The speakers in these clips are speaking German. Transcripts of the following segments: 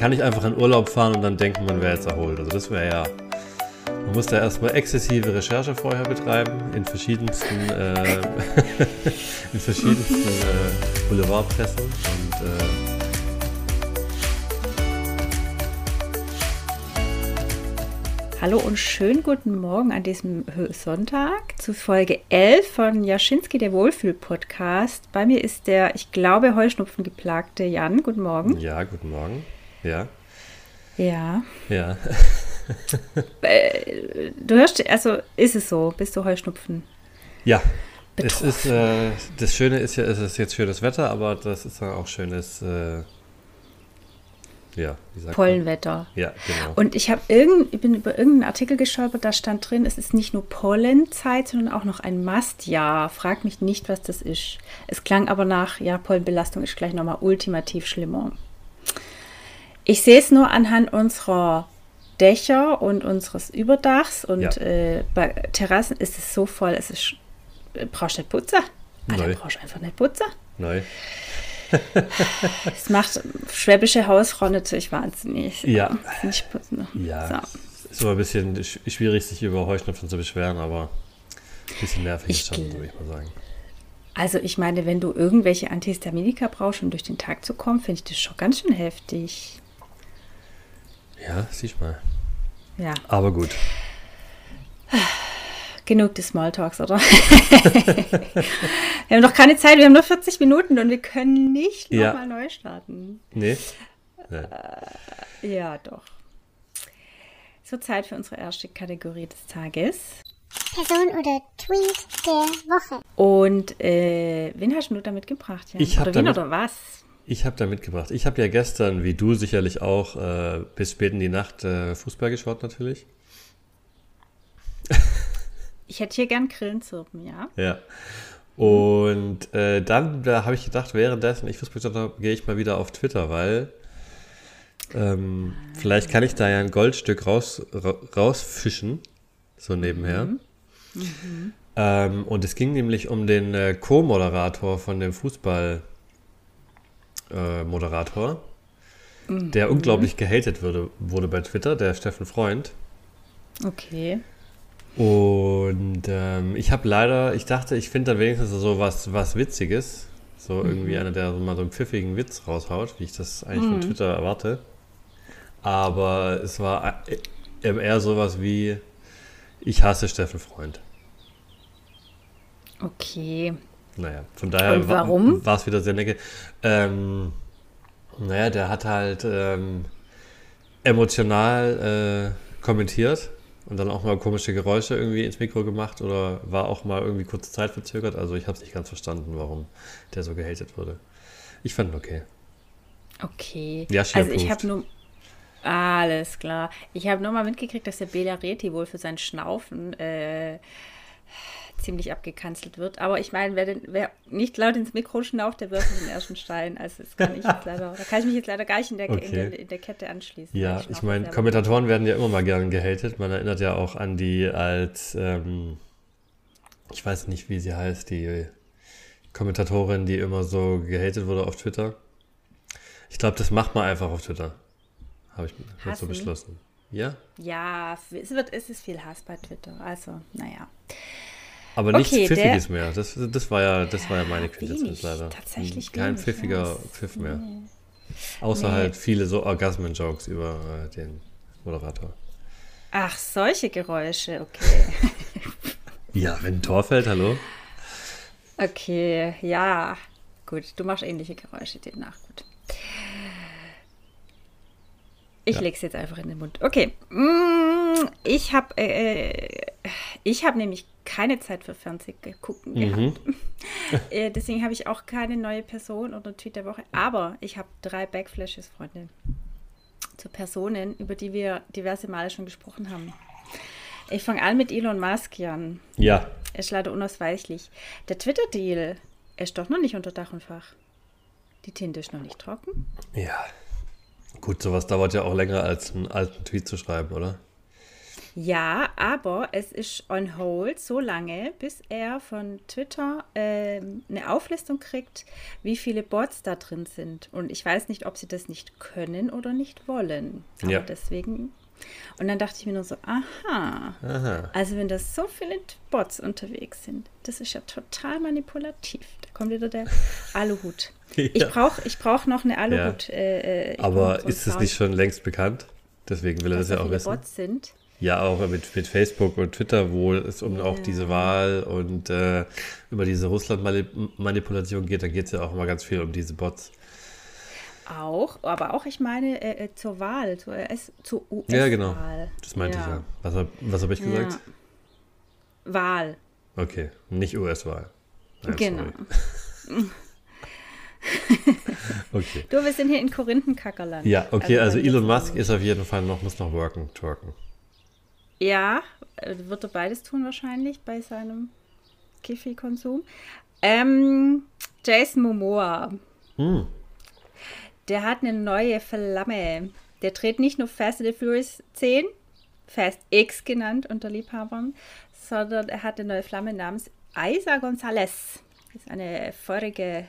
kann nicht einfach in Urlaub fahren und dann denken, man wäre jetzt erholt. Also das wäre ja. Man muss da erstmal exzessive Recherche vorher betreiben in verschiedensten, äh, in verschiedensten äh, Boulevardpressen und äh, Hallo und schönen guten Morgen an diesem Sonntag zu Folge 11 von Jaschinski, der Wohlfühl-Podcast. Bei mir ist der, ich glaube, Heuschnupfen geplagte Jan. Guten Morgen. Ja, guten Morgen. Ja. Ja. Ja. Äh, du hörst, also ist es so, bist du Heuschnupfen? Ja. Es ist, äh, das Schöne ist ja, es ist jetzt schönes Wetter, aber das ist dann auch schönes äh, ja, wie sagt Pollenwetter. Man? Ja, genau. Und ich habe irgend, ich bin über irgendeinen Artikel gestolpert, da stand drin, es ist nicht nur Pollenzeit, sondern auch noch ein Mastjahr. Frag mich nicht, was das ist. Es klang aber nach, ja, Pollenbelastung ist gleich nochmal ultimativ schlimmer. Ich sehe es nur anhand unserer Dächer und unseres Überdachs und ja. äh, bei Terrassen ist es so voll, es ist, äh, brauchst du nicht putzen. Alter, brauchst du einfach nicht putzen. Nein. das macht schwäbische Hausfrau natürlich wahnsinnig. Ja. Nicht Ja. So. Ist immer ein bisschen schwierig, sich über Heuschnupfen zu beschweren, aber ein bisschen nervig ist schon, würde ich mal sagen. Also ich meine, wenn du irgendwelche Antihistaminika brauchst, um durch den Tag zu kommen, finde ich das schon ganz schön heftig. Ja, siehst mal. Ja. Aber gut. Genug des Smalltalks, oder? wir haben noch keine Zeit, wir haben nur 40 Minuten und wir können nicht ja. nochmal neu starten. Nee. Äh, ja, doch. So Zeit für unsere erste Kategorie des Tages. Person oder Tweet der Woche. Und äh, wen hast du da mitgebracht? Ja? Ich habe damit, oder was? Ich habe da mitgebracht. Ich habe ja gestern, wie du sicherlich auch, äh, bis spät in die Nacht äh, Fußball geschaut natürlich. Ich hätte hier gern Grillenzirpen, ja. Ja. Und äh, dann, da habe ich gedacht, währenddessen ich Fußball geschaut habe, gehe ich mal wieder auf Twitter, weil ähm, vielleicht kann ich da ja ein Goldstück raus, ra rausfischen, so nebenher. Mhm. Mhm. Ähm, und es ging nämlich um den äh, Co-Moderator von dem Fußball-Moderator, äh, mhm. der unglaublich gehatet wurde, wurde bei Twitter, der Steffen Freund. Okay. Und ähm, ich habe leider, ich dachte, ich finde dann wenigstens so was, was Witziges. So mhm. irgendwie einer, der so mal so einen pfiffigen Witz raushaut, wie ich das eigentlich mhm. von Twitter erwarte. Aber es war e-, eher sowas wie, ich hasse Steffen Freund. Okay. Naja, von daher war es wieder sehr necke. Ähm, naja, der hat halt ähm, emotional äh, kommentiert und dann auch mal komische Geräusche irgendwie ins Mikro gemacht oder war auch mal irgendwie kurze Zeit verzögert. Also ich habe es nicht ganz verstanden, warum der so gehatet wurde. Ich fand ihn okay. Okay. Ja, also ich habe nur alles klar. Ich habe nur mal mitgekriegt, dass der Bela Reti wohl für sein Schnaufen äh, ziemlich abgekanzelt wird. Aber ich meine, wer, wer nicht laut ins Mikro schnauft, der wirft den ersten Stein. Also das kann ich jetzt leider, da kann ich mich jetzt leider gar nicht in der, okay. in der, in der Kette anschließen. Ja, ich, ich meine, Kommentatoren werden ja immer mal gern gehatet. Man erinnert ja auch an die als, ähm, ich weiß nicht, wie sie heißt, die Kommentatorin, die immer so gehatet wurde auf Twitter. Ich glaube, das macht man einfach auf Twitter. Habe ich mir so beschlossen. Ja? Ja, es, wird, es ist viel Hass bei Twitter. Also, naja. Aber nichts okay, Pfiffiges der, mehr. Das, das, war ja, das war ja meine Quintessenz leider. Tatsächlich Kein wenig, pfiffiger ja. Pfiff mehr. Nee. Außer nee. halt viele so Orgasmen-Jokes über äh, den Moderator. Ach, solche Geräusche, okay. ja, wenn ein Tor fällt, hallo? Okay, ja. Gut, du machst ähnliche Geräusche demnach. Gut. Ich ja. leg's jetzt einfach in den Mund. Okay. Mm, ich habe äh, ich habe nämlich keine Zeit für Fernsehen gucken mhm. gehabt. äh, deswegen habe ich auch keine neue Person oder Tweet der Woche. Aber ich habe drei Backflashes, Freunde, zu Personen, über die wir diverse Male schon gesprochen haben. Ich fange an mit Elon Musk, Jan. Ja. Er ist leider unausweichlich. Der Twitter-Deal ist doch noch nicht unter Dach und Fach. Die Tinte ist noch nicht trocken. Ja. Gut, sowas dauert ja auch länger als einen alten Tweet zu schreiben, oder? Ja, aber es ist on hold so lange, bis er von Twitter ähm, eine Auflistung kriegt, wie viele Bots da drin sind. Und ich weiß nicht, ob sie das nicht können oder nicht wollen. Aber Ja. deswegen. Und dann dachte ich mir nur so, aha. Aha. Also wenn da so viele Bots unterwegs sind, das ist ja total manipulativ. Da kommt wieder der Aluhut. Ich Ja. brauche ich brauch noch eine Aluhut. Äh, äh, brauch Aber ist es nicht schon längst bekannt? Deswegen will er das ja auch wissen. Bots sind. Ja, auch mit, mit Facebook und Twitter, wo es um auch diese Wahl und äh, über diese Russland-Manipulation geht, da geht es ja auch immer ganz viel um diese Bots. Auch, aber auch, ich meine, äh, äh, zur Wahl, zur, US, zur US-Wahl. Ja, genau. Das meinte ich ja. Was, hab- was habe ich gesagt? Ja. Wahl. Okay, nicht US-Wahl. Nein, Genau. Okay. Du, wir sind hier in Korinthenkackerland. Ja, okay, also, wenn Elon Musk ist auf jeden Fall noch, muss noch worken, twerken. Ja, äh, wird er beides tun wahrscheinlich bei seinem Kiffi-Konsum. Ähm, Jason Momoa, Hm. der hat eine neue Flamme. Der dreht nicht nur Fast and the Furious 10, Fast X genannt unter Liebhabern, sondern er hat eine neue Flamme namens Isa González. Das ist eine feurige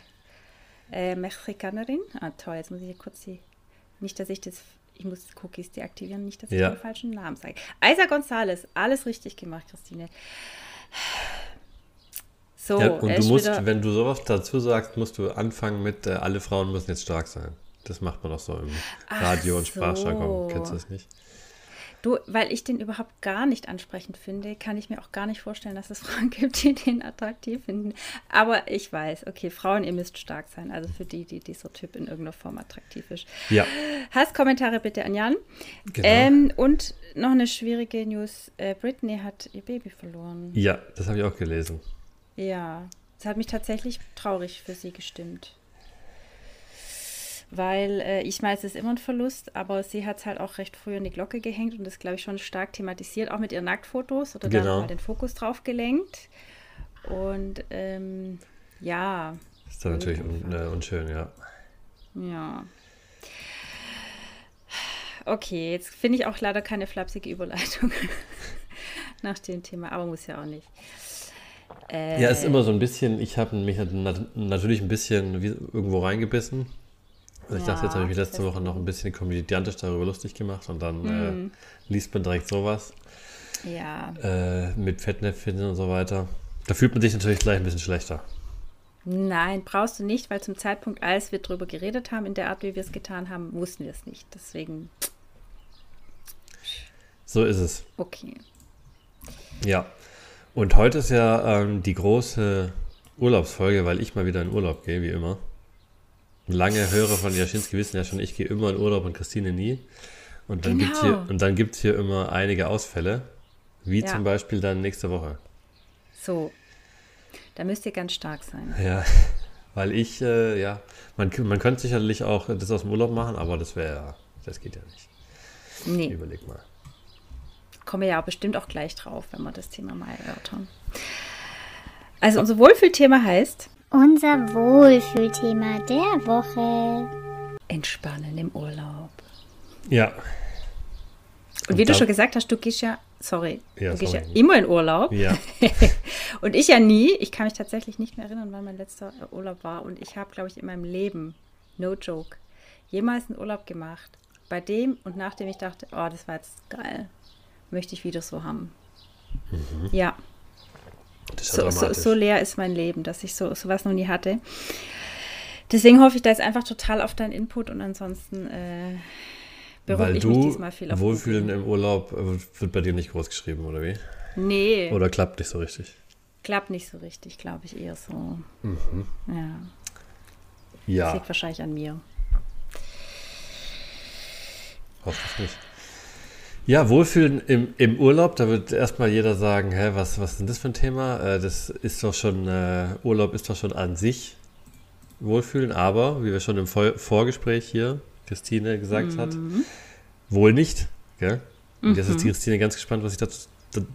äh, Mexikanerin. Ah, toll, jetzt muss ich hier kurz die. Nicht, dass ich das. Ich muss Cookies deaktivieren, nicht, dass ich Ja. den falschen Namen sage. Isa González, alles richtig gemacht, Christine. So, ja, und er du musst, wieder- wenn du sowas dazu sagst, musst du anfangen mit, äh, alle Frauen müssen jetzt stark sein. Das macht man doch so im Ach Radio- und so. Sprachjargon. Kennst du das nicht? Du, weil ich den überhaupt gar nicht ansprechend finde, kann ich mir auch gar nicht vorstellen, dass es Frauen gibt, die den attraktiv finden. Aber ich weiß, okay, Frauen, ihr müsst stark sein. Also für die, die dieser Typ in irgendeiner Form attraktiv ist. Ja, Hasskommentare bitte an Jan. genau. Ähm, und noch eine schwierige News. Äh, Britney hat ihr Baby verloren. ja, das habe ich auch gelesen. Ja, das hat mich tatsächlich traurig für sie gestimmt. Weil äh, ich meine, es ist immer ein Verlust, aber sie hat es halt auch recht früh in die Glocke gehängt und das, glaube ich, schon stark thematisiert, auch mit ihren Nacktfotos oder da Genau. mal den Fokus drauf gelenkt. Und ähm, ja, Ist dann natürlich un, äh, unschön, ja. ja. Okay, jetzt finde ich auch leider keine flapsige Überleitung nach dem Thema, aber muss ja auch nicht. Äh, Ja, ist immer so ein bisschen, ich habe mich nat natürlich ein bisschen irgendwo reingebissen. Also ich dachte, jetzt habe ich mich Ja, letzte Woche noch ein bisschen komödiantisch darüber lustig gemacht und dann Mhm. äh, liest man direkt sowas Ja, äh, mit Fettnäpfchen und so weiter. Da fühlt man sich natürlich gleich ein bisschen schlechter. Nein, brauchst du nicht, weil zum Zeitpunkt, als wir drüber geredet haben, in der Art, wie wir es getan haben, wussten wir es nicht. Deswegen, So ist es. okay. Ja. Und heute ist ja ähm, die große Urlaubsfolge, weil ich mal wieder in Urlaub gehe, wie immer. Lange Hörer von Jaschinski wissen ja schon, ich gehe immer in Urlaub und Christine nie. Und dann Genau. hier, gibt es hier immer einige Ausfälle, wie Ja. zum Beispiel dann nächste Woche. So, da müsst ihr ganz stark sein. Ja, weil ich, äh, ja, man, man könnte sicherlich auch das aus dem Urlaub machen, aber das wäre das geht ja nicht. Nee, Überleg mal. kommen wir ja bestimmt auch gleich drauf, wenn wir das Thema mal erörtern. Also unser Wohlfühlthema heißt Unser Wohlfühlthema der Woche. Entspannen im Urlaub. Ja, Und wie du schon gesagt hast, du gehst ja, sorry, Ja, du gehst ja sorry. immer in Urlaub. ja. Und ich ja nie. Ich kann mich tatsächlich nicht mehr erinnern, wann mein letzter Urlaub war. Und ich habe, glaube ich, in meinem Leben, no joke, jemals einen Urlaub gemacht, bei dem und nachdem ich dachte, oh, das war jetzt geil. Möchte ich wieder so haben. Ja, ist ja so, so, so leer ist mein Leben, dass ich so sowas noch nie hatte. Deswegen hoffe ich da jetzt einfach total auf deinen Input und ansonsten äh, beruhige Weil ich mich diesmal viel auf Wohlfühlen im Urlaub äh, wird bei dir nicht groß geschrieben, oder wie? Nee, Oder klappt nicht so richtig? klappt nicht so richtig, glaube ich, eher so. Mhm. Ja, das Ja, liegt wahrscheinlich an mir. hoffe ich nicht. Ja, Wohlfühlen im, im Urlaub, da wird erstmal jeder sagen, hä, was, was ist denn das für ein Thema? Äh, das ist doch schon, äh, Urlaub ist doch schon an sich Wohlfühlen, aber, wie wir schon im Vor Vorgespräch hier Christine gesagt hat, Mhm. wohl nicht. Gell? Und jetzt ist die Christine ganz gespannt, was ich dazu,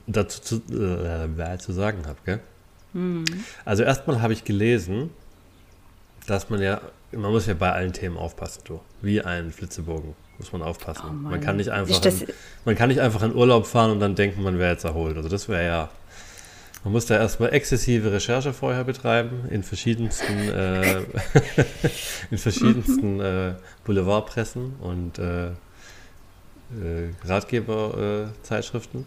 dazu zu, äh, zu sagen habe. Mhm. Also erstmal habe ich gelesen, dass man ja, man muss ja bei allen Themen aufpassen, du. Wie ein Flitzebogen muss man aufpassen. Oh man kann nicht einfach, in, man kann nicht einfach in Urlaub fahren und dann denken, man wäre jetzt erholt. Also das wäre ja, man muss da erstmal exzessive Recherche vorher betreiben in verschiedensten, äh, in verschiedensten äh, Boulevardpressen und äh, äh, Ratgeberzeitschriften.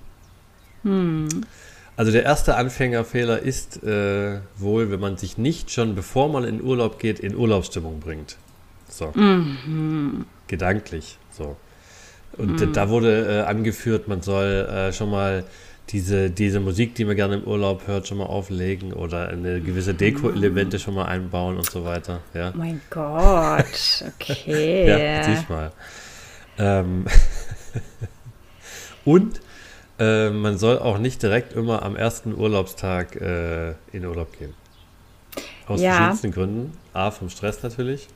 Also der erste Anfängerfehler ist äh, wohl, wenn man sich nicht schon, bevor man in Urlaub geht, in Urlaubsstimmung bringt. So. Gedanklich. So. Und äh, da wurde äh, angeführt, man soll äh, schon mal diese, diese Musik, die man gerne im Urlaub hört, schon mal auflegen oder eine gewisse Deko-Elemente schon mal einbauen und so weiter. Ja, mein Gott, okay. ja siehst mal. Ähm und äh, man soll auch nicht direkt immer am ersten Urlaubstag äh, in Urlaub gehen. Aus Ja. verschiedensten Gründen. A, vom Stress natürlich.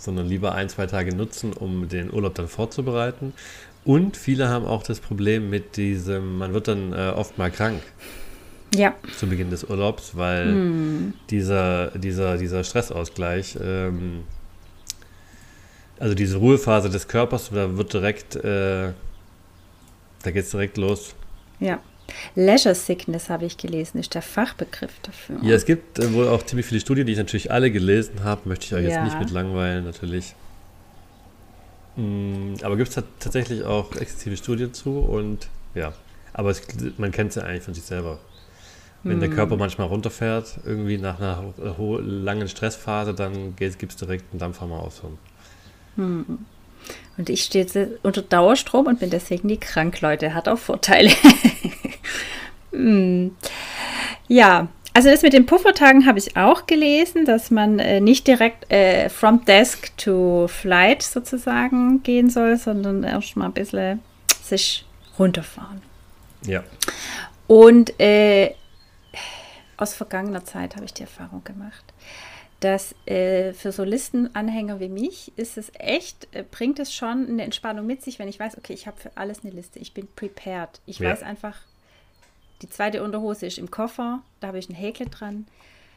Sondern lieber ein, zwei Tage nutzen, um den Urlaub dann vorzubereiten. Und viele haben auch das Problem mit diesem, man wird dann äh, oft mal krank Ja, zu Beginn des Urlaubs, weil dieser, dieser, dieser Stressausgleich, ähm, also diese Ruhephase des Körpers, da wird direkt, äh, da geht es direkt los. ja. Leisure Sickness habe ich gelesen, ist der Fachbegriff dafür. Ja, es gibt äh, wohl auch ziemlich viele Studien, die ich natürlich alle gelesen habe, möchte ich euch jetzt Ja. nicht mit langweilen, natürlich. Mm, aber gibt es tatsächlich auch exzessive Studien zu und ja, aber es, man kennt es ja eigentlich von sich selber. Wenn der Körper manchmal runterfährt, irgendwie nach einer ho- langen Stressphase, dann gibt es direkt einen Dampfer mal ausholen. Und ich stehe jetzt unter Dauerstrom und bin deswegen nie krank, Leute. Hat auch Vorteile. Hm. ja, also das mit den Puffertagen habe ich auch gelesen, dass man äh, nicht direkt äh, from desk to flight sozusagen gehen soll, sondern erst mal ein bisschen sich runterfahren. Ja. Und äh, aus vergangener Zeit habe ich die Erfahrung gemacht, dass äh, für so Listenanhänger wie mich ist es echt, äh, bringt es schon eine Entspannung mit sich, wenn ich weiß, okay, ich habe für alles eine Liste, ich bin prepared. Ich Ja. weiß einfach, die zweite Unterhose ist im Koffer, da habe ich ein Häkchen dran,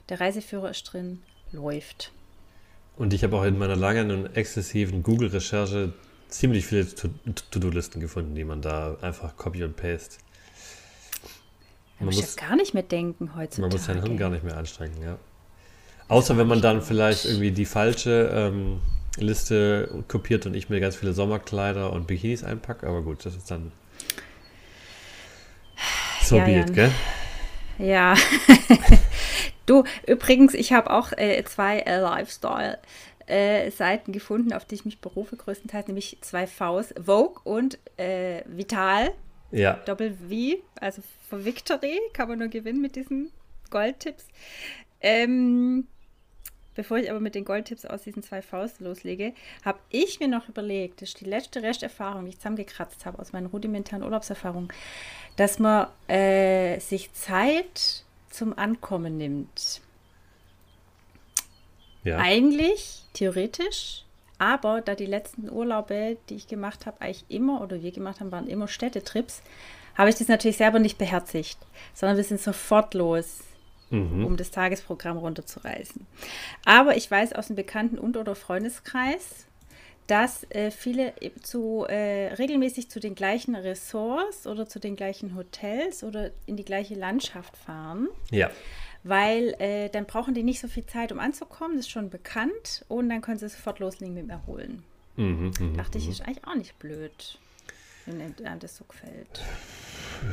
der Reiseführer ist drin, läuft. Und ich habe auch in meiner langen und exzessiven Google-Recherche ziemlich viele To- To-Do-Listen gefunden, die man da einfach copy und paste. Man muss ich muss- gar nicht mehr denken heutzutage. Man muss sein Hirn gar nicht mehr anstrengen, ja. Außer wenn man dann vielleicht irgendwie die falsche ähm, Liste kopiert und ich mir ganz viele Sommerkleider und Bikinis einpacke, aber gut, das ist dann so Ja, gell? Ja. du, übrigens, ich habe auch äh, zwei äh, Lifestyle-Seiten gefunden, auf die ich mich berufe, größtenteils, nämlich zwei Vs, Vogue und äh, Vital, Ja, Doppel-V, also für Victory, kann man nur gewinnen mit diesen Goldtipps. Ähm, bevor ich aber mit den Goldtipps aus diesen zwei Vs loslege, habe ich mir noch überlegt, das ist die letzte Resterfahrung, die ich zusammengekratzt habe aus meinen rudimentären Urlaubserfahrungen, dass man äh, sich Zeit zum Ankommen nimmt. ja. Eigentlich, theoretisch, aber da die letzten Urlaube, die ich gemacht habe, eigentlich immer oder wir gemacht haben, waren immer Städtetrips, habe ich das natürlich selber nicht beherzigt, sondern wir sind sofort los, Mhm. um das Tagesprogramm runterzureißen. Aber ich weiß aus dem Bekannten- und oder Freundeskreis, dass äh, viele eben zu, äh, regelmäßig zu den gleichen Ressorts oder zu den gleichen Hotels oder in die gleiche Landschaft fahren Ja. weil äh, dann brauchen die nicht so viel Zeit, um anzukommen, das ist schon bekannt und dann können sie sofort loslegen mit dem Erholen. Mhm, mhm, Dachte ich, ist eigentlich auch nicht blöd, wenn einem das so gefällt.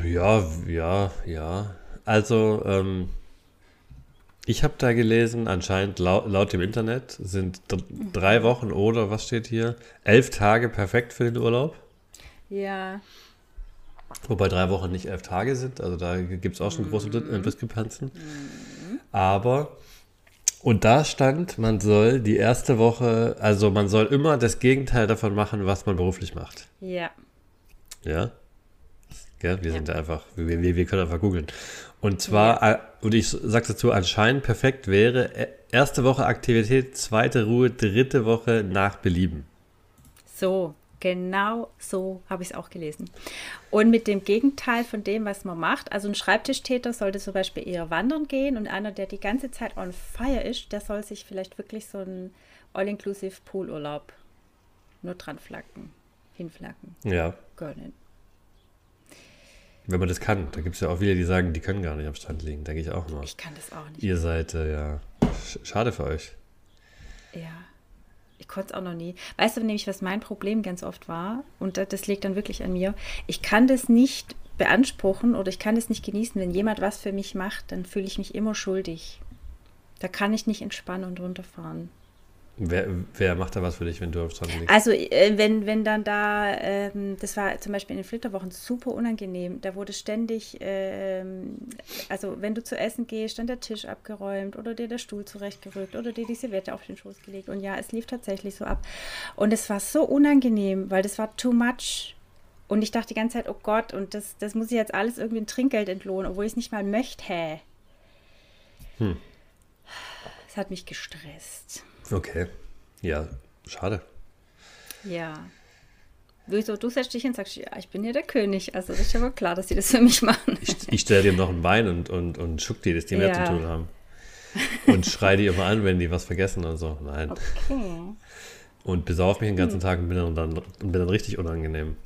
Ja, ja, ja. Also, ähm, ich habe da gelesen, anscheinend laut, laut dem Internet sind dr- drei Wochen oder, was steht hier, elf Tage perfekt für den Urlaub. Ja, Wobei drei Wochen nicht elf Tage sind, also da gibt es auch schon große äh, Diskrepanzen. Aber, und da stand, man soll die erste Woche, also man soll immer das Gegenteil davon machen, was man beruflich macht. ja, Ja. Gell? Wir sind ja einfach, wir, wir, wir können einfach googeln. Und zwar, äh, und ich sag dazu, anscheinend perfekt wäre äh, erste Woche Aktivität, zweite Ruhe, dritte Woche nach Belieben. so. Genau so habe ich es auch gelesen. Und mit dem Gegenteil von dem, was man macht, also ein Schreibtischtäter sollte zum Beispiel eher wandern gehen und einer, der die ganze Zeit on fire ist, der soll sich vielleicht wirklich so einen All-Inclusive Poolurlaub nur dran flacken, hinflacken, Ja, gönnen. Wenn man das kann. Da gibt es ja auch viele, die sagen, die können gar nicht am Strand liegen. Denke ich auch mal. Ich kann das auch nicht. Ihr seid, äh, ja, sch- schade für euch. Ja. Ich konnte es auch noch nie. Weißt du nämlich, was mein Problem ganz oft war? Und das, das liegt dann wirklich an mir. Ich kann das nicht beanspruchen oder ich kann das nicht genießen. Wenn jemand was für mich macht, dann fühle ich mich immer schuldig. Da kann ich nicht entspannen und runterfahren. Wer, wer macht da was für dich, wenn du am Strand liegst? Also äh, wenn, wenn dann da, ähm, das war zum Beispiel in den Flitterwochen super unangenehm, da wurde ständig, ähm, also wenn du zu essen gehst, dann der Tisch abgeräumt oder dir der Stuhl zurechtgerückt oder dir die Serviette auf den Schoß gelegt und ja, es lief tatsächlich so ab und es war so unangenehm, weil das war too much und ich dachte die ganze Zeit, oh Gott, und das, das muss ich jetzt alles irgendwie in Trinkgeld entlohnen, obwohl ich es nicht mal möchte. Hm. Es hat mich gestresst. Okay. Ja, schade. Ja. Wieso? Du setzt dich hin und sagst, ja, ich bin ja der König. Also das ist ja wohl klar, dass sie das für mich machen. Ich, ich stelle dir noch ein Bein und, und, und schuck die, dass die mehr Ja. zu tun haben. Und schrei die immer an, wenn die was vergessen und so. Nein. Okay. Und besauf mich den Hm. ganzen Tag und bin dann, bin dann richtig unangenehm.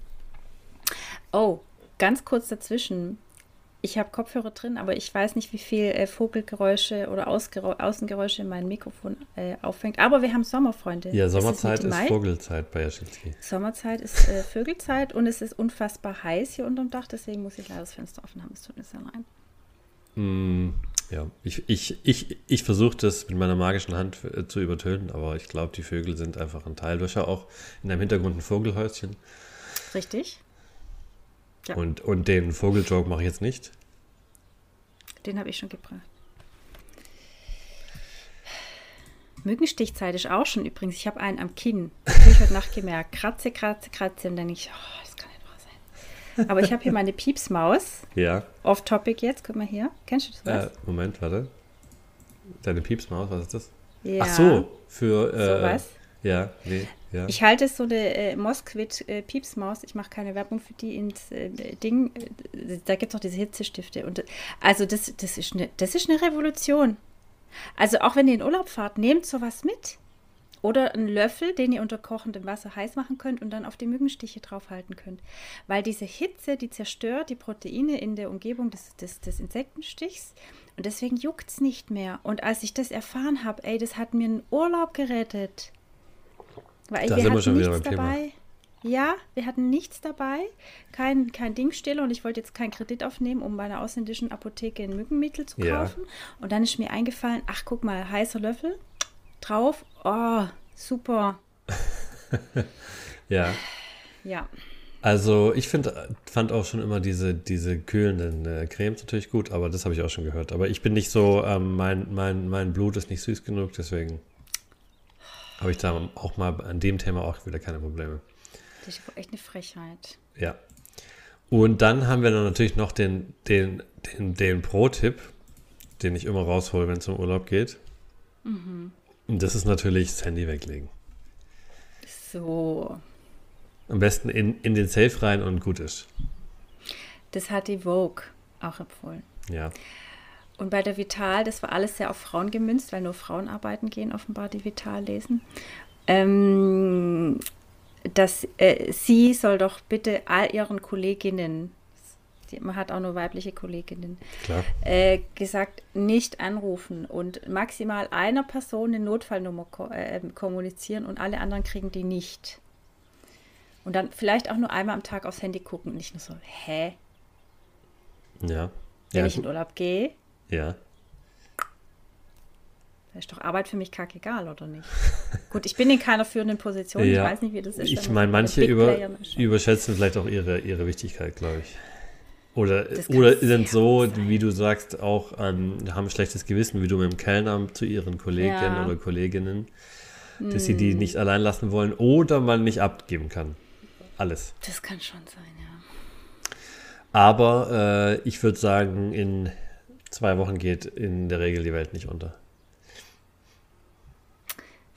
Oh, ganz kurz dazwischen. Ich habe Kopfhörer drin, aber ich weiß nicht, wie viel äh, Vogelgeräusche oder Ausgerau Außengeräusche mein Mikrofon äh, auffängt. Aber wir haben Sommerfreunde. Ja, ist Sommerzeit ist, Mai. Vogelzeit bei Jaschinski. Sommerzeit ist äh, Vögelzeit und es ist unfassbar heiß hier unterm Dach, deswegen muss ich leider das Fenster offen haben. Es tut mir sehr leid. Mm, ja, ich, ich, ich, ich versuche das mit meiner magischen Hand äh, zu übertönen, aber ich glaube, die Vögel sind einfach ein Teil. Du hast ja auch in deinem Hintergrund ein Vogelhäuschen. Richtig? Ja. Und, und den Vogeljoke mache ich jetzt nicht. Den habe ich schon gebracht. Mückenstichzeit ist auch schon übrigens. Ich habe einen am Kinn. Das habe ich heute Nacht gemerkt. Kratze, kratze, kratze. Und dann denke ich, oh, das kann nicht wahr sein. Aber ich habe hier meine Piepsmaus. Ja. Off-Topic jetzt. Guck mal hier. Kennst du das was? Äh, Moment, warte. Deine Piepsmaus, was ist das? ja. Ach so, für. Äh, Sowas? Ja, nee, ja. Ich halte so eine äh, Mosquit äh. Ich mache keine Werbung für die ins äh, Ding. Äh, da gibt es auch diese Hitzestifte. Und, also das, das, ist eine, das ist eine Revolution. Also auch wenn ihr in Urlaub fahrt, nehmt sowas mit. Oder einen Löffel, den ihr unter kochendem Wasser heiß machen könnt und dann auf die Mückenstiche draufhalten könnt. Weil diese Hitze, die zerstört die Proteine in der Umgebung des, des, des Insektenstichs. Und deswegen juckt es nicht mehr. Und als ich das erfahren habe, ey, das hat mir einen Urlaub gerettet. Weil Da wir wir hatten schon wieder nichts beim Thema. dabei. Ja, wir hatten nichts dabei, kein, kein Ding still und ich wollte jetzt keinen Kredit aufnehmen, um bei einer ausländischen Apotheke ein Mückenmittel zu Ja. kaufen. Und dann ist mir eingefallen, ach guck mal, heißer Löffel drauf. Oh, super. ja. Ja, Also ich find, fand auch schon immer diese, diese kühlenden äh, Cremes natürlich gut, aber das habe ich auch schon gehört. Aber ich bin nicht so, ähm, mein, mein, mein Blut ist nicht süß genug, deswegen habe ich da auch mal an dem Thema auch wieder keine Probleme. das ist echt eine Frechheit. Ja. Und dann haben wir dann natürlich noch den, den, den, den Pro-Tipp, den ich immer raushole, wenn es um Urlaub geht. Und das ist natürlich das Handy weglegen. So, Am besten in, in den Safe rein und gut ist. das hat die Vogue auch empfohlen. Ja. Und bei der Vital, das war alles sehr auf Frauen gemünzt, weil nur Frauen arbeiten gehen, offenbar die Vital lesen. Ähm, dass äh, sie soll doch bitte all ihren Kolleginnen, man hat auch nur weibliche Kolleginnen, äh, gesagt, nicht anrufen und maximal einer Person eine Notfallnummer ko äh, kommunizieren und alle anderen kriegen die nicht. Und dann vielleicht auch nur einmal am Tag aufs Handy gucken nicht nur so, hä? Ja. Wenn Ja, ich in. Urlaub gehe, ja. Da ist doch Arbeit für mich kackegal, oder nicht? Gut, ich bin in keiner führenden Position. Ja. Ich weiß nicht, wie das ist. Ich meine, manche über, überschätzen vielleicht auch ihre, ihre Wichtigkeit, glaube ich. Oder, oder sind so, sein. wie du sagst, auch ähm, haben schlechtes Gewissen, wie du mit dem Kellner zu ihren Kolleginnen Ja. Hm. oder Kolleginnen, dass sie die nicht allein lassen wollen oder man nicht abgeben kann. Alles. Das kann schon sein, ja. Aber äh, ich würde sagen, in zwei Wochen geht in der Regel die Welt nicht unter.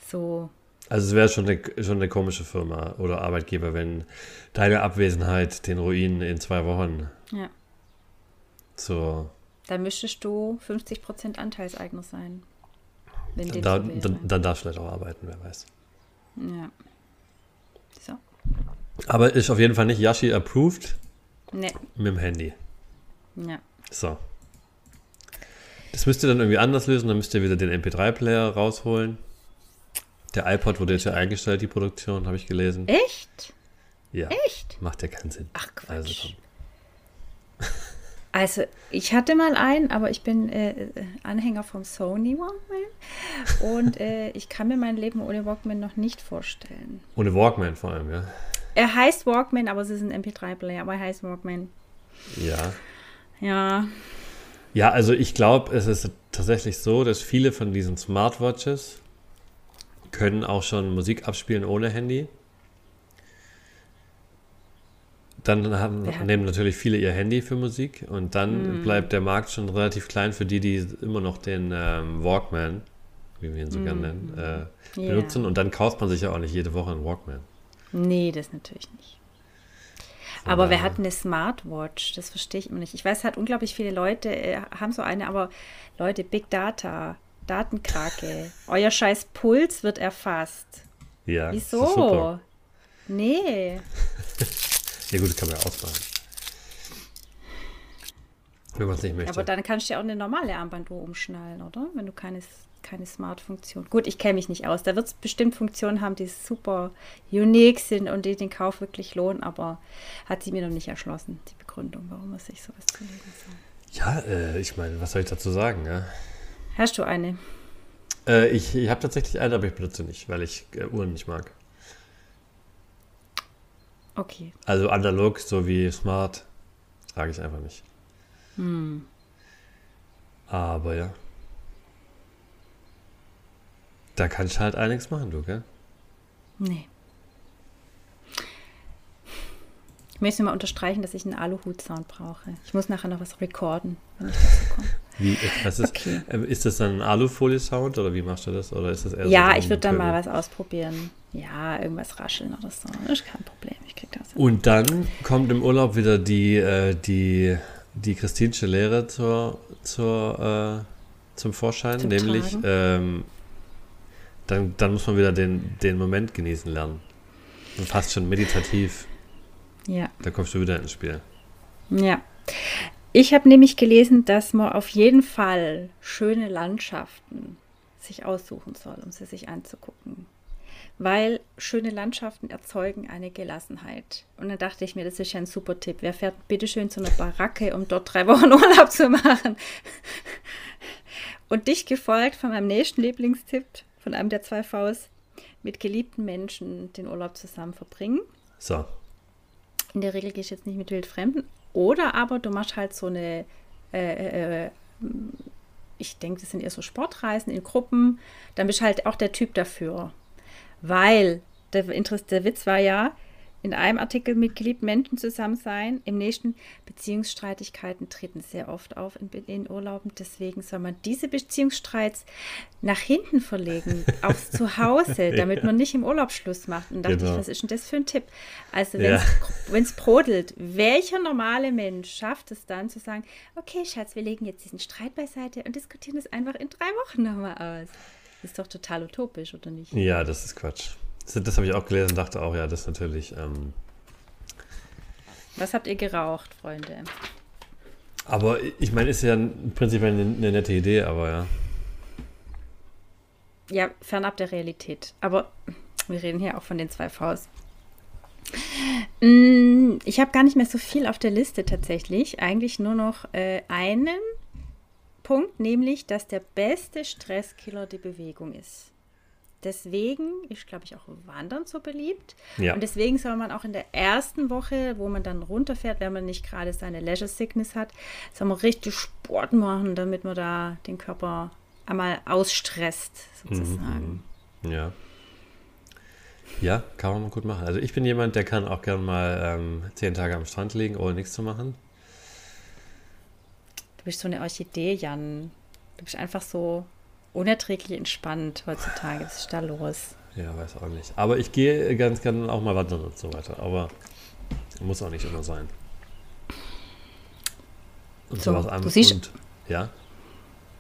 So. Also es wäre schon eine, schon eine komische Firma oder Arbeitgeber, wenn deine Abwesenheit den Ruin in zwei Wochen Ja. so. Da müsstest du 50% Anteilseigner sein. Dem Da, dann, dann darfst du vielleicht auch arbeiten, wer weiß. Ja. So. Aber ist auf jeden Fall nicht Yashi approved Ne. mit dem Handy. Ja. So. Das müsst ihr dann irgendwie anders lösen. Dann müsst ihr wieder den MP3-Player rausholen. Der iPod wurde jetzt ja eingestellt, die Produktion, habe ich gelesen. Echt? Ja. Echt? Macht ja keinen Sinn. Ach Quatsch. Also komm. Also, ich hatte mal einen, aber ich bin äh, äh, Anhänger vom Sony Walkman und äh, ich kann mir mein Leben ohne Walkman noch nicht vorstellen. Ohne Walkman vor allem, ja. Er heißt Walkman, aber es ist ein MP3-Player, aber er heißt Walkman. Ja. Ja, Ja, also ich glaube, es ist tatsächlich so, dass viele von diesen Smartwatches können auch schon Musik abspielen ohne Handy. Dann haben, Ja. nehmen natürlich viele ihr Handy für Musik und dann bleibt der Markt schon relativ klein für die, die immer noch den ähm, Walkman, wie wir ihn so gerne nennen, äh, Ja. benutzen. Und dann kauft man sich ja auch nicht jede Woche einen Walkman. nee, das natürlich nicht. Von Aber wer hat eine Smartwatch? Das verstehe ich immer nicht. Ich weiß halt, unglaublich viele Leute äh, haben so eine, aber Leute, Big Data, Datenkrake, euer scheiß Puls wird erfasst. Ja. Wieso? Nee. Ja gut, das kann man ja ausmachen. Wenn man es nicht möchte. Aber dann kannst du ja auch eine normale Armbanduhr umschnallen, oder? Wenn du keine, keine Smart-Funktion. Gut, ich kenne mich nicht aus. Da wird es bestimmt Funktionen haben, die super unique sind und die den Kauf wirklich lohnen, aber hat sie mir noch nicht erschlossen, die Begründung, warum man sich sowas zulegen soll. ja, äh, ich meine, was soll ich dazu sagen? Ja? Hast du eine? Äh, ich ich habe tatsächlich eine, aber ich benutze nicht, weil ich äh, Uhren nicht mag. Okay. Also analog sowie smart trage ich einfach nicht. Hm. Aber ja. Da kann ich halt einiges machen, du, gell? Nee. Ich möchte mal unterstreichen, dass ich einen Aluhut-Sound brauche. Ich muss nachher noch was recorden, wenn ich dazu komme. Wie, was ist, Okay. äh, ist das dann ein Alufolie-Sound oder wie machst du das? Oder ist das eher Ja, so ich würde dann mal was ausprobieren. Ja, irgendwas rascheln oder so. Das ist kein Problem. Ich krieg das hin. Und dann kommt im Urlaub wieder die, äh, die, die Christinsche Lehre zur, zur, äh, zum Vorschein, Zum nämlich ähm, dann, dann muss man wieder den, den Moment genießen lernen. Und fast schon meditativ, Ja. da kommst du wieder ins Spiel. Ja. Ich habe nämlich gelesen, dass man auf jeden Fall schöne Landschaften sich aussuchen soll, um sie sich anzugucken. Weil schöne Landschaften erzeugen eine Gelassenheit. Und dann dachte ich mir, das ist ja ein super Tipp. Wer fährt bitteschön zu einer Baracke, um dort drei Wochen Urlaub zu machen? Und dich gefolgt von meinem nächsten Lieblingstipp, von einem der zwei Vs, mit geliebten Menschen den Urlaub zusammen verbringen. So, In der Regel gehst du jetzt nicht mit Wildfremden. Oder aber du machst halt so eine, äh, äh, ich denke, das sind eher so Sportreisen in Gruppen. Dann bist du halt auch der Typ dafür. Weil der, der Witz war ja, in einem Artikel mit geliebten Menschen zusammen sein, im nächsten Beziehungsstreitigkeiten treten sehr oft auf in, in Urlauben. Deswegen soll man diese Beziehungsstreits nach hinten verlegen, aufs Zuhause, damit man nicht im Urlaub Schluss macht. Und dachte Genau. ich, was ist denn das für ein Tipp? Also Ja. wenn es brodelt, welcher normale Mensch schafft es dann zu sagen, okay, Schatz, wir legen jetzt diesen Streit beiseite und diskutieren es einfach in drei Wochen nochmal aus. Das ist doch total utopisch, oder nicht? ja, das ist Quatsch. Das, das habe ich auch gelesen und dachte auch, ja, das ist natürlich. Ähm, Was habt ihr geraucht, Freunde? aber ich meine, ist ja im Prinzip eine, eine nette Idee, aber ja. Ja, fernab der Realität. Aber wir reden hier auch von den zwei Vs. Mm, Ich habe gar nicht mehr so viel auf der Liste tatsächlich. Eigentlich nur noch äh, einen Punkt, nämlich, dass der beste Stresskiller die Bewegung ist. Deswegen ist, glaube ich, auch Wandern so beliebt. Ja. Und deswegen soll man auch in der ersten Woche, wo man dann runterfährt, wenn man nicht gerade seine Leisure Sickness hat, soll man richtig Sport machen, damit man da den Körper einmal ausstresst, sozusagen. Ja. Ja, kann man mal gut machen. Also ich bin jemand, der kann auch gern mal ähm, zehn Tage am Strand liegen, ohne nichts zu machen. Du bist so eine Orchidee, Jan. Du bist einfach so unerträglich entspannt heutzutage. Was ist da los? Ja, weiß auch nicht. Aber ich gehe ganz gerne auch mal wandern und so weiter. Aber muss auch nicht immer sein. Und So, sowas du siehst- und, ja,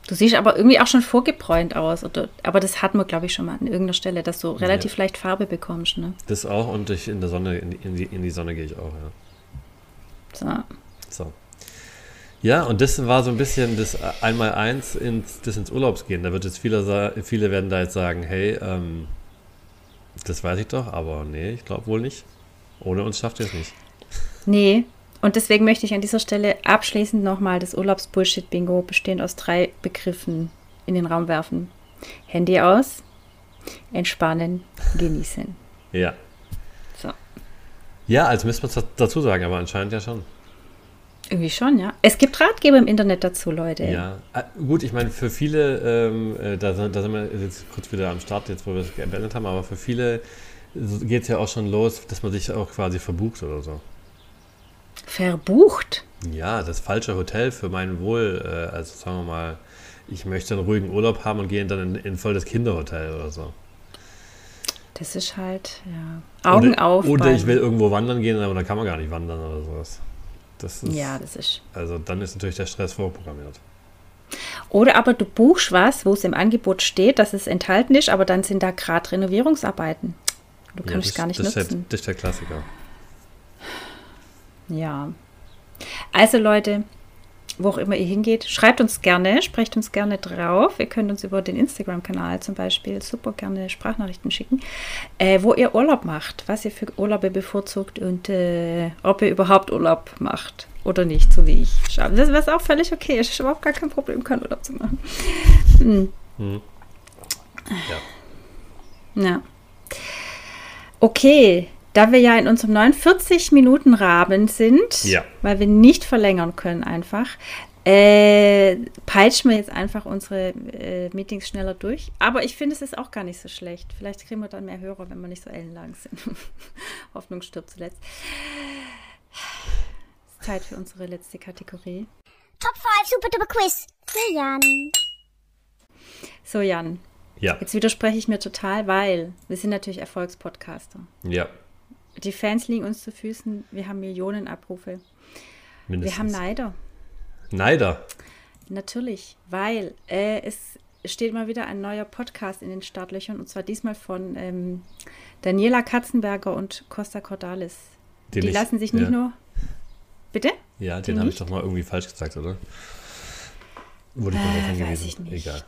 Du siehst aber irgendwie auch schon vorgebräunt aus. Oder, aber das hatten wir, glaube ich, schon mal an irgendeiner Stelle, dass du relativ leicht Farbe bekommst. Ne? das auch. Und ich in der Sonne, in die, in die Sonne gehe ich auch, ja. So. So. Ja, und das war so ein bisschen das Einmal-Eins ins, das ins Urlaubsgehen. Da wird jetzt viele, viele werden da jetzt sagen, hey, ähm, das weiß ich doch, aber nee, ich glaube wohl nicht. Ohne uns schafft ihr es nicht. Nee. Und deswegen möchte ich an dieser Stelle abschließend nochmal das Urlaubsbullshit-Bingo bestehend aus drei Begriffen in den Raum werfen. Handy aus, entspannen, genießen. Ja. So. Ja, als müsste man es dazu sagen, aber anscheinend ja schon. Irgendwie schon, ja. Es gibt Ratgeber im Internet dazu, Leute. Ja, Ah, gut, ich meine, für viele, ähm, äh, da, sind- da sind wir jetzt kurz wieder am Start, jetzt wo wir es beendet haben, aber für viele geht es ja auch schon los, dass man sich auch quasi verbucht oder so. Verbucht. Ja, das falsche Hotel für mein Wohl, äh, also sagen wir mal, ich möchte einen ruhigen Urlaub haben und gehe dann in, in voll das Kinderhotel oder so. Das ist halt, ja. Augen oder, auf. Oder ich will irgendwo wandern gehen, aber da kann man gar nicht wandern oder sowas. Das ist, Ja, das ist. Also dann ist natürlich der Stress vorprogrammiert. Oder aber du buchst was, wo es im Angebot steht, dass es enthalten ist, aber dann sind da gerade Renovierungsarbeiten. Du Ja, kannst das, gar nicht das Ist nutzen. der, das ist der Klassiker. Ja. Also Leute, wo auch immer ihr hingeht, schreibt uns gerne, sprecht uns gerne drauf. Ihr könnt uns über den Instagram-Kanal zum Beispiel super gerne Sprachnachrichten schicken, äh, wo ihr Urlaub macht, was ihr für Urlaube bevorzugt und äh, ob ihr überhaupt Urlaub macht oder nicht, so wie ich. Das was auch völlig okay ist. ist überhaupt gar kein Problem, keinen Urlaub zu machen. Hm. Hm. Ja. Ja. Okay, da wir ja in unserem 49 Minuten Rahmen sind, Ja. weil wir nicht verlängern können einfach, äh, peitschen wir jetzt einfach unsere äh, Meetings schneller durch. Aber ich finde, es ist auch gar nicht so schlecht. Vielleicht kriegen wir dann mehr Hörer, wenn wir nicht so ellenlang sind. Hoffnung stirbt zuletzt. Es ist Zeit für unsere letzte Kategorie. Top 5 Super Duper Quiz für Jan. So, Jan, Ja. jetzt widerspreche ich mir total, weil wir sind natürlich Erfolgspodcaster. Ja. Die Fans liegen uns zu Füßen. Wir haben Millionen Abrufe. Mindestens. Wir haben Neider. Neider. Natürlich, weil äh, es steht mal wieder ein neuer Podcast in den Startlöchern und zwar diesmal von ähm, Daniela Katzenberger und Costa Cordalis. Den Die ich- lassen sich nicht ja. nur. Bitte? Ja, Den den habe ich doch mal irgendwie falsch gesagt, oder? Wurde ich Äh, weiß hingewiesen? ich nicht. Egal.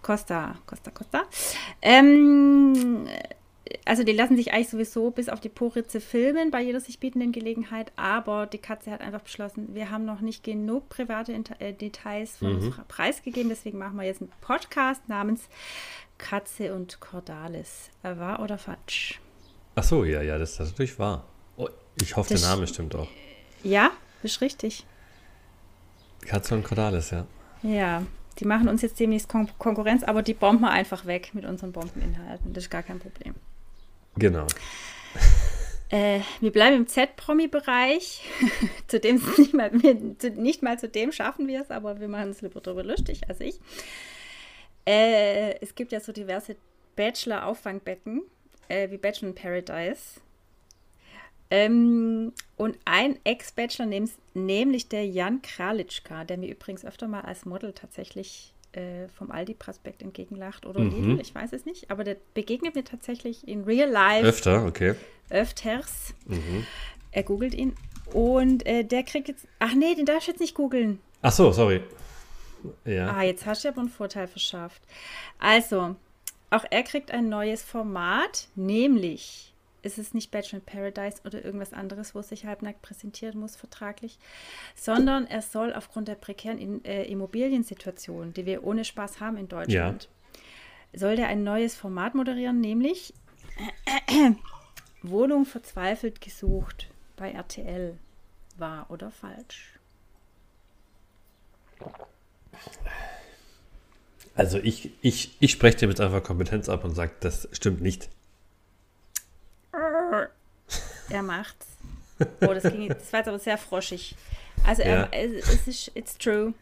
Costa, Costa, Costa. Ähm, also die lassen sich eigentlich sowieso bis auf die Poritze filmen bei jeder sich bietenden Gelegenheit, aber die Katze hat einfach beschlossen, wir haben noch nicht genug private Inter äh, Details von Mhm. uns preisgegeben, deswegen machen wir jetzt einen Podcast namens Katze und Cordalis. Wahr oder falsch? Ach so, ja, ja, das ist natürlich wahr. Oh, ich hoffe, Das- der Name stimmt auch. Ja, ist richtig. Katze und Cordalis, ja. Ja, die machen uns jetzt demnächst Kon Konkurrenz, aber die bomben wir einfach weg mit unseren Bombeninhalten. Das ist gar kein Problem. Genau. Äh, wir bleiben im Z-Promi-Bereich. zu dem nicht mal, wir, zu, nicht mal zu dem schaffen wir es, aber wir machen es lieber darüber lustig als ich. Äh, es gibt ja so diverse Bachelor-Auffangbecken, äh, wie Bachelor in Paradise. Ähm, und ein Ex-Bachelor, nämlich der Jan Kralitschka, der mir übrigens öfter mal als Model tatsächlich äh, vom Aldi-Prospekt entgegenlacht oder Mhm. Lidl, ich weiß es nicht, aber der begegnet mir tatsächlich in real life Öfter, okay. öfters. Mhm. Er googelt ihn. Und äh, der kriegt jetzt. Ach nee, den darfst du jetzt nicht googeln. Ach so, sorry. Ja. Ah, jetzt hast du aber einen Vorteil verschafft. Also, auch er kriegt ein neues Format, nämlich ist es nicht Bachelor in Paradise oder irgendwas anderes, wo es sich halbnackt präsentieren muss, vertraglich, sondern er soll aufgrund der prekären in, äh, Immobiliensituation, die wir ohne Spaß haben in Deutschland, soll der ein neues Format moderieren, nämlich Wohnung verzweifelt gesucht bei RTL. Wahr oder falsch? Also ich, ich, ich spreche dir jetzt einfach Kompetenz ab und sage, das stimmt nicht. Er macht's. Oh, das, ging, das war jetzt aber sehr froschig. Also, Ja. er, es, ist, it's true.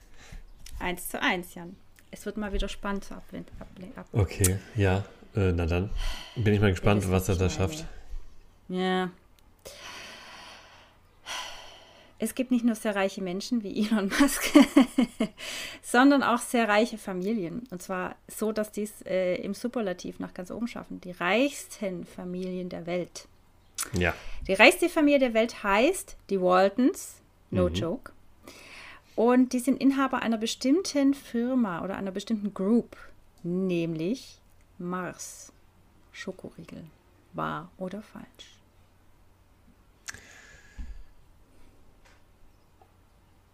Eins zu eins, Jan. Es wird mal wieder spannend zu abwenden. Ab, ab. Okay, ja. Äh, na dann bin ich mal gespannt, was er da schafft. Ja. Es gibt nicht nur sehr reiche Menschen wie Elon Musk, sondern auch sehr reiche Familien. Und zwar so, dass die es äh, im Superlativ nach ganz oben schaffen. Die reichsten Familien der Welt. Ja. Die reichste Familie der Welt heißt die Waltons, no joke. Und die sind Inhaber einer bestimmten Firma oder einer bestimmten Group, nämlich Mars Schokoriegel. Wahr oder falsch?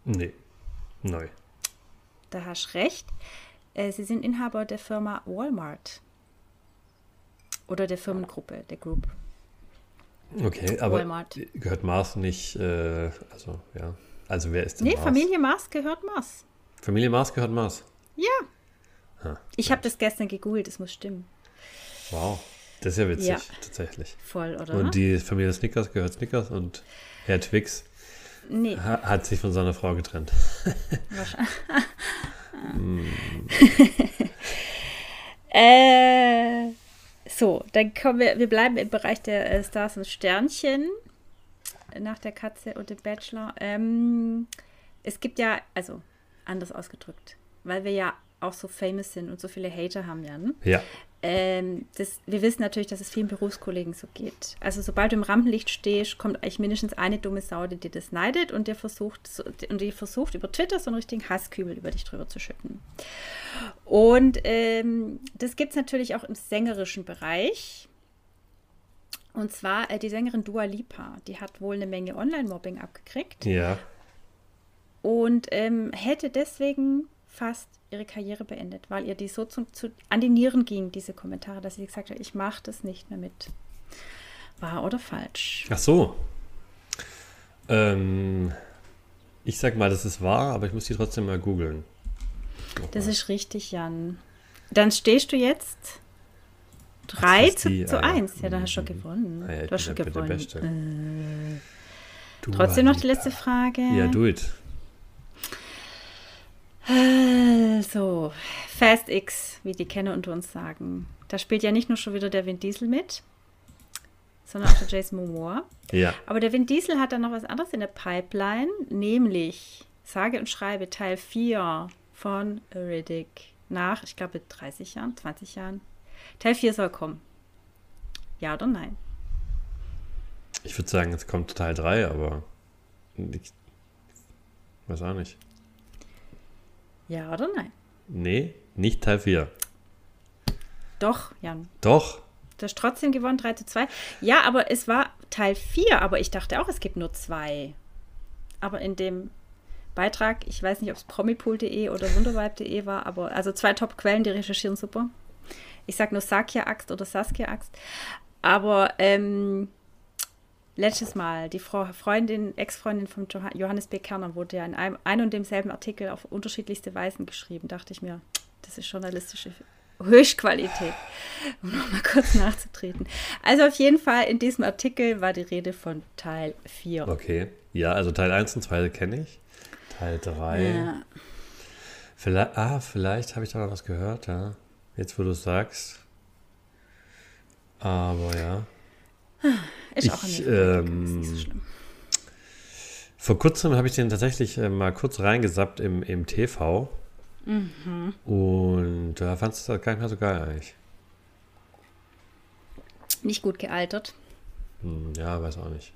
Nee. Neu. Da hast du recht. Äh, Sie sind Inhaber der Firma Walmart. Oder der Firmengruppe, der Group. Okay, aber Walmart. gehört Mars nicht, äh, also ja. Also wer ist denn Nee, Mars? Familie Mars gehört Mars. Familie Mars gehört Mars. Ja. Ah, Ich habe das gestern gegoogelt, es muss stimmen. Wow. Das ist ja witzig, Ja. tatsächlich. Voll, oder? Und die Familie Snickers gehört Snickers und Herr Twix nee, ha hat sich von seiner Frau getrennt. wahrscheinlich. äh, so, dann kommen wir, wir bleiben im Bereich der äh, Stars und Sternchen nach der Katze und dem Bachelor. Ähm, es gibt ja, also anders ausgedrückt, weil wir ja auch so famous sind und so viele Hater haben, Jan. Ja. Ähm, das, wir wissen natürlich, dass es vielen Berufskollegen so geht. Also sobald du im Rampenlicht stehst, kommt eigentlich mindestens eine dumme Sau, die dir das neidet und dir versucht, so, und die versucht über Twitter so einen richtigen Hasskübel über dich drüber zu schütten. Und ähm, das gibt es natürlich auch im sängerischen Bereich. Und zwar äh, die Sängerin Dua Lipa, die hat wohl eine Menge Online-Mobbing abgekriegt Ja. und ähm, hätte deswegen fast ihre Karriere beendet, weil ihr die so zu, zu, an die Nieren ging, diese Kommentare, dass sie gesagt hat, ich mache das nicht mehr mit. Wahr oder falsch? Ach so. Ähm, ich sag mal, das ist wahr, aber ich muss die trotzdem mal googeln. Das ist richtig, Jan. Dann stehst du jetzt 3 ist zu, zu ah ja. 1. Ja, da hast du schon gewonnen. Ah du hast schon gewonnen. Äh, trotzdem noch die letzte. Frage. Ja, do it. Also, Fast X, wie die Kenner unter uns sagen. Da spielt ja nicht nur schon wieder der Vin Diesel mit, sondern auch der Jason Momoa. Ja. Aber der Vin Diesel hat dann noch was anderes in der Pipeline, nämlich sage und schreibe Teil 4 von Riddick nach, ich glaube, 30 Jahren, 20 Jahren. Teil 4 soll kommen. Ja oder nein? Ich würde sagen, es kommt Teil 3, aber ich weiß auch nicht. Ja oder nein? Nee, nicht Teil 4. Doch, Jan. Doch. Du hast trotzdem gewonnen, 3 zu 2. Ja, aber es war Teil 4, aber ich dachte auch, es gibt nur zwei. Aber in dem Beitrag, ich weiß nicht, ob es promipool.de oder wundervibe.de war, aber also zwei Top-Quellen, die recherchieren super. Ich sag nur Sakia-Axt oder Saskia-Axt. Aber ähm, letztes Mal, die Freundin, Ex-Freundin von Joha- Johannes B. Kerner wurde ja in einem ein und demselben Artikel auf unterschiedlichste Weisen geschrieben. Dachte ich mir, das ist journalistische Höchstqualität, um nochmal kurz nachzutreten. Also auf jeden Fall in diesem Artikel war die Rede von Teil 4. Okay. Ja, also Teil 1 und 2 kenne ich. Teil 3. Ja. Vielleicht, ah, vielleicht habe ich da noch was gehört, ja. Jetzt, wo du es sagst. Aber ja. Auch Ich, ist nicht so ähm, schlimm. Vor kurzem habe ich den tatsächlich äh, mal kurz reingesappt im, im TV. Mhm. Und da fandest du das gar nicht mehr so geil eigentlich. Nicht gut gealtert. Hm, ja, weiß auch nicht.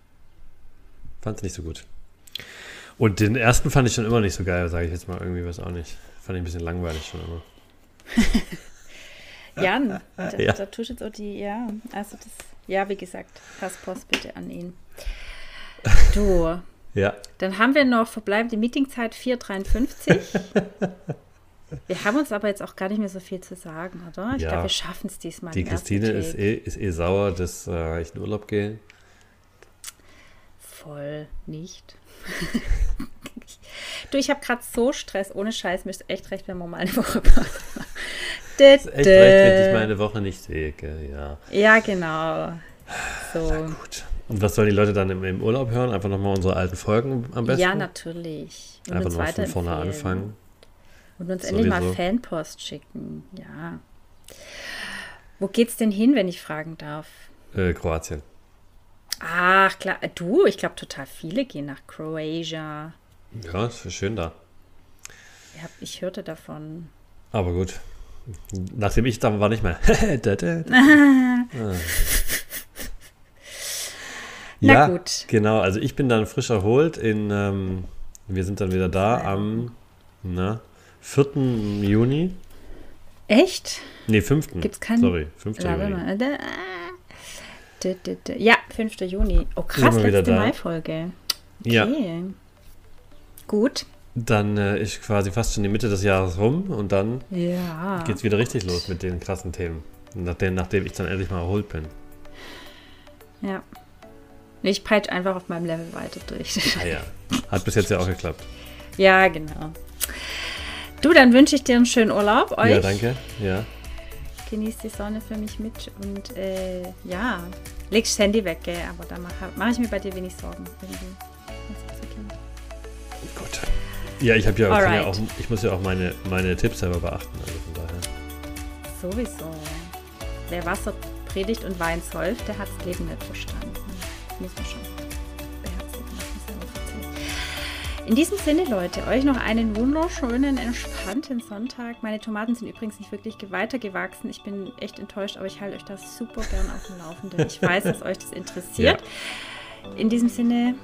Fand es nicht so gut. Und den ersten fand ich schon immer nicht so geil, sage ich jetzt mal irgendwie, weiß auch nicht. Fand ich ein bisschen langweilig schon immer. Jan, da, Ja. da tust jetzt auch die, ja, also das, ja, wie gesagt, pass Post bitte an ihn. Du, Ja, dann haben wir noch verbleibende Meetingzeit 4,53. wir haben uns aber jetzt auch gar nicht mehr so viel zu sagen, oder? Ich Ja. glaube, wir schaffen es diesmal. die Christine ist eh, ist eh sauer, dass äh, ich in Urlaub gehe. Voll nicht. du, ich habe gerade so Stress, ohne Scheiß, mir ist echt recht, wenn wir mal eine Woche Pause machen. Ist echt recht, wenn ich meine Woche nicht sehe, ja. Ja, genau. So. Gut. Und was sollen die Leute dann im, im Urlaub hören? Einfach nochmal unsere alten Folgen am besten? Ja, natürlich. Und Einfach nochmal von vorne anfangen. Und uns endlich mal Sowieso. Fanpost schicken. Ja. Wo geht's denn hin, wenn ich fragen darf? Äh, Kroatien. Ach, klar. Du, ich glaube, total viele gehen nach Croatia. Ja, ist schön da. Ich, hab, ich hörte davon. Aber gut. Nachdem ich da war, nicht mehr. Da, da, da. Ah. Na ja, gut. genau. Also ich bin dann frisch erholt. In, ähm, wir sind dann wieder da am na, 4. Juni. Echt? Nee, 5. Gibt's keinen- Sorry, 5. Warte Juni. Ja, 5. Juni. Oh, krass, letzte. Mai-Folge. Ja, Okay. Gut. dann äh, ist quasi fast schon die Mitte des Jahres rum und dann Ja. geht's wieder richtig los mit den krassen Themen. Nachdem, nachdem ich dann endlich mal erholt bin. Ja. Ich peitsche einfach auf meinem Level weiter durch. Ah ja. Hat bis jetzt ja auch geklappt. ja, genau. Du, dann wünsche ich dir einen schönen Urlaub. Euch. Ja, danke. Ja. Genießt die Sonne für mich mit und äh, ja, legst das Handy weg, gell? aber da mache mach ich mir bei dir wenig Sorgen. Irgendwie. Das ist okay. Gut. Ja, ich habe ja, ja auch, ich muss ja auch meine, meine Tipps selber beachten. Also von daher. Sowieso. Wer Wasser predigt und Wein säuft, der hat das Leben nicht verstanden. Das muss man schon beherzigen. In diesem Sinne, Leute, euch noch einen wunderschönen, entspannten Sonntag. Meine Tomaten sind übrigens nicht wirklich weitergewachsen. Ich bin echt enttäuscht, aber ich halte euch das super gern auf dem Laufenden. Ich weiß, dass euch das interessiert. In diesem Sinne,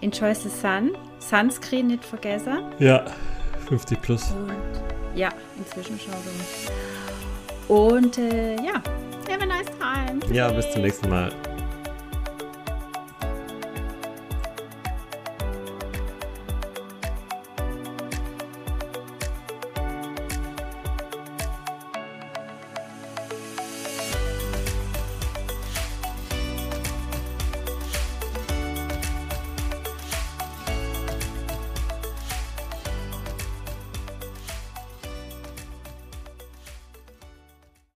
enjoy the sun. Sunscreen nicht vergessen. Ja, 50 plus. Und ja, inzwischen schon so. Und äh, ja, have a nice time. Ja, bis zum nächsten Mal.